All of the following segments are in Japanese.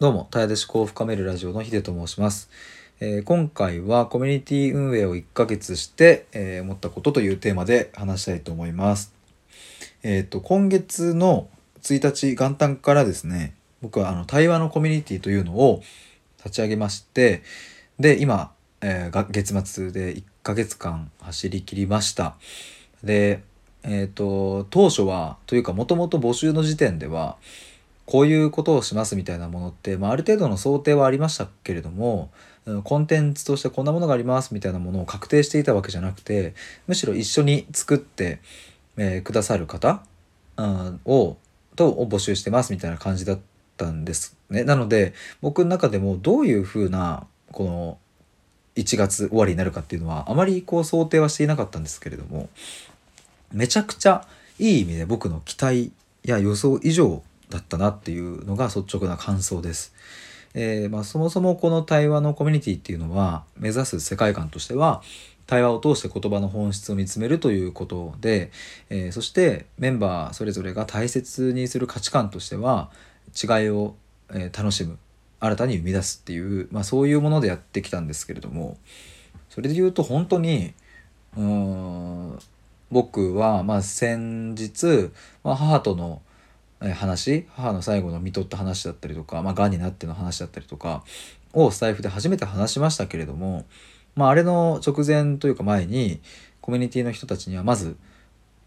どうも、たやで思考を深めるラジオのヒデと申します。えー今回はコミュニティ運営を1ヶ月して、えー思ったことというテーマで話したいと思います。えっ、と、今月の1日元旦からですね、僕はあの対話のコミュニティというのを立ち上げまして、で、今、えー月末で1ヶ月間走り切りました。で、えっ、と、当初は、というかもともと募集の時点では、こういうことをしますみたいなものって、まあ、ある程度の想定はありましたけれどもコンテンツとしてこんなものがありますみたいなものを確定していたわけじゃなくてむしろ一緒に作って、えーくださる方、うんをとを募集してますみたいな感じだったんですね。なので僕の中でもどういうふうなこの1月終わりになるかっていうのはあまりこう想定はしていなかったんですけれどもめちゃくちゃいい意味で僕の期待や予想以上だったなっていうのが率直な感想です。えーまあ、そもそもこの対話のコミュニティっていうのは目指す世界観としては対話を通して言葉の本質を見つめるということで、えーそしてメンバーそれぞれが大切にする価値観としては違いを、え楽しむ新たに生み出すっていう、まあ、そういうものでやってきたんですけれどもそれで言うと本当にうーん僕はまあ先日、まあ、母との話母の最後の看取った話だったりとか、まあ、癌になっての話だったりとかをスタイフで初めて話しましたけれども、まあ、あれの直前というか前にコミュニティの人たちにはまず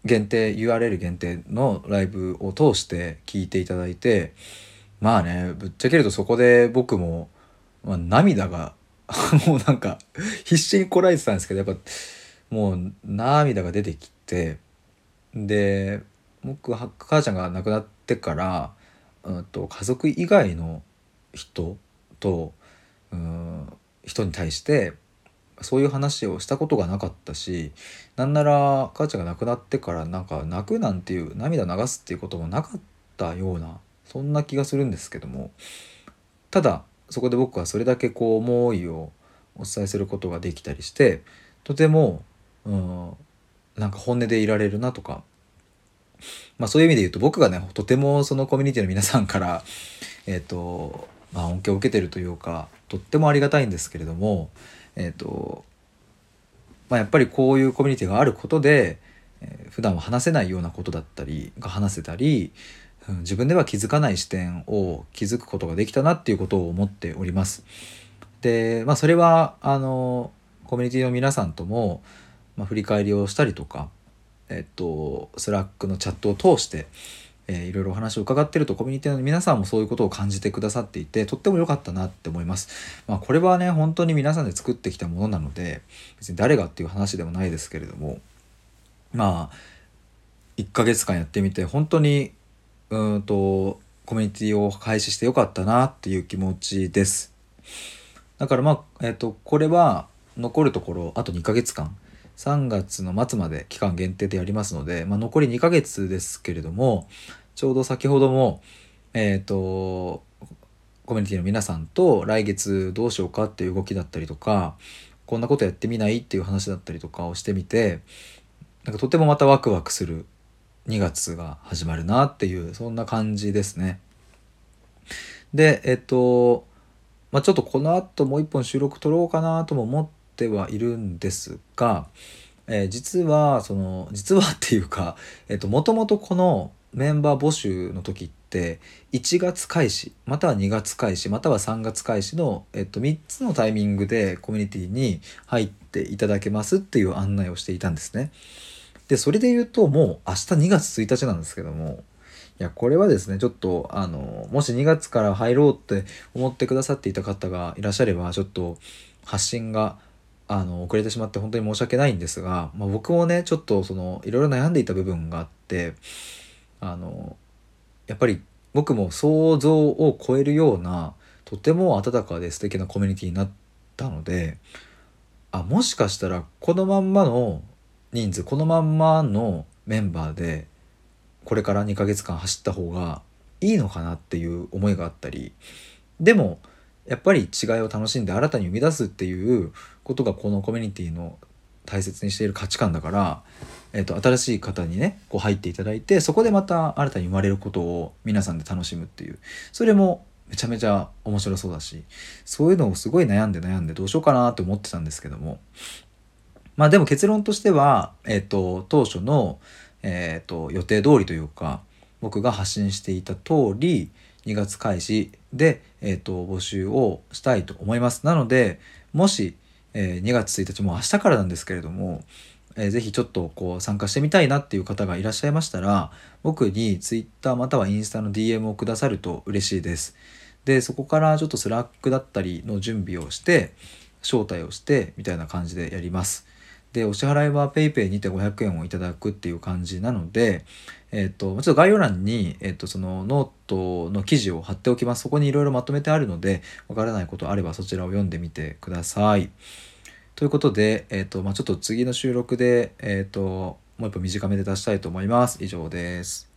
限定 URL 限定のライブを通して聞いていただいてまあねぶっちゃけるとそこで僕も、まあ、涙が もうなんか必死にこらえてたんですけどやっぱもう涙が出てきてで僕母ちゃんが亡くなってから、うん、と家族以外の人と、うん、人に対してそういう話をしたことがなかったしなんなら母ちゃんが亡くなってからなんか泣くなんていう涙流すっていうこともなかったようなそんな気がするんですけどもただそこで僕はそれだけこう思いをお伝えすることができたりしてとても、うん、なんか本音でいられるなとかまあそういう意味で言うと僕がねとてもそのコミュニティの皆さんからえっ、とまあ恩恵を受けてるというかとってもありがたいんですけれどもえっ、とまあやっぱりこういうコミュニティがあることで、えー普段は話せないようなことだったりが話せたり、うん自分では気づかない視点を気づくことができたなっていうことを思っております。でまあそれはあのコミュニティの皆さんとも、まあ、振り返りをしたりとかえっと、スラックのチャットを通して、えーいろいろお話を伺ってるとコミュニティの皆さんもそういうことを感じてくださっていてとっても良かったなって思います。まあ、これはね本当に皆さんで作ってきたものなので別に誰がっていう話でもないですけれどもまあ1ヶ月間やってみて本当にうんとコミュニティを開始してよかったなっていう気持ちです。だからまあ、えっとこれは残るところあと2ヶ月間3月の末まで期間限定でやりますので、まあ、残り2ヶ月ですけれどもちょうど先ほどもえっ、とコミュニティの皆さんと来月どうしようかっていう動きだったりとかこんなことやってみないっていう話だったりとかをしてみてなんかとてもまたワクワクする2月が始まるなっていうそんな感じですね。でえっ、とまあ、ちょっとこの後もう一本収録撮ろうかなとも思っててはいるんですが、えー実はその実は っていうかもともとこのメンバー募集の時って1月開始または2月開始または3月開始の、えっと、3つのタイミングでコミュニティに入っていただけますっていう案内をしていたんですね。でそれで言うともう明日2月1日なんですけどもいやこれはですねちょっとあのもし2月から入ろうって思ってくださっていた方がいらっしゃればちょっと発信があの遅れてしまって本当に申し訳ないんですが、まあ、僕もねちょっとそのいろいろ悩んでいた部分があってあのやっぱり僕も想像を超えるようなとても温かで素敵なコミュニティになったのであもしかしたらこのまんまの人数このまんまのメンバーでこれから2ヶ月間走った方がいいのかなっていう思いがあったりでもやっぱり違いを楽しんで新たに生み出すっていうことがこのコミュニティの大切にしている価値観だから、えっと新しい方にねこう入っていただいてそこでまた新たに生まれることを皆さんで楽しむっていう。それもめちゃめちゃ面白そうだしそういうのをすごい悩んで悩んでどうしようかなって思ってたんですけども。まあでも結論としては、えっと、当初の、えっと、予定通りというか僕が発信していた通り2月開始で、えっと、募集をしたいと思います。なのでもし、えー、2月1日も明日からなんですけれども、えー、ぜひちょっとこう参加してみたいなっていう方がいらっしゃいましたら僕に Twitter またはインスタの DM をくださると嬉しいです。でそこからちょっとスラックだったりの準備をして招待をしてみたいな感じでやります。でお支払いは PayPay にて500円をいただくっていう感じなので、えっ、とちょっと概要欄に、えっ、とそのノートの記事を貼っておきますそこにいろいろまとめてあるのでわからないことあればそちらを読んでみてください。ということで、えっ、とまあ、ちょっと次の収録で、えっ、ともう一歩短めで出したいと思います。以上です。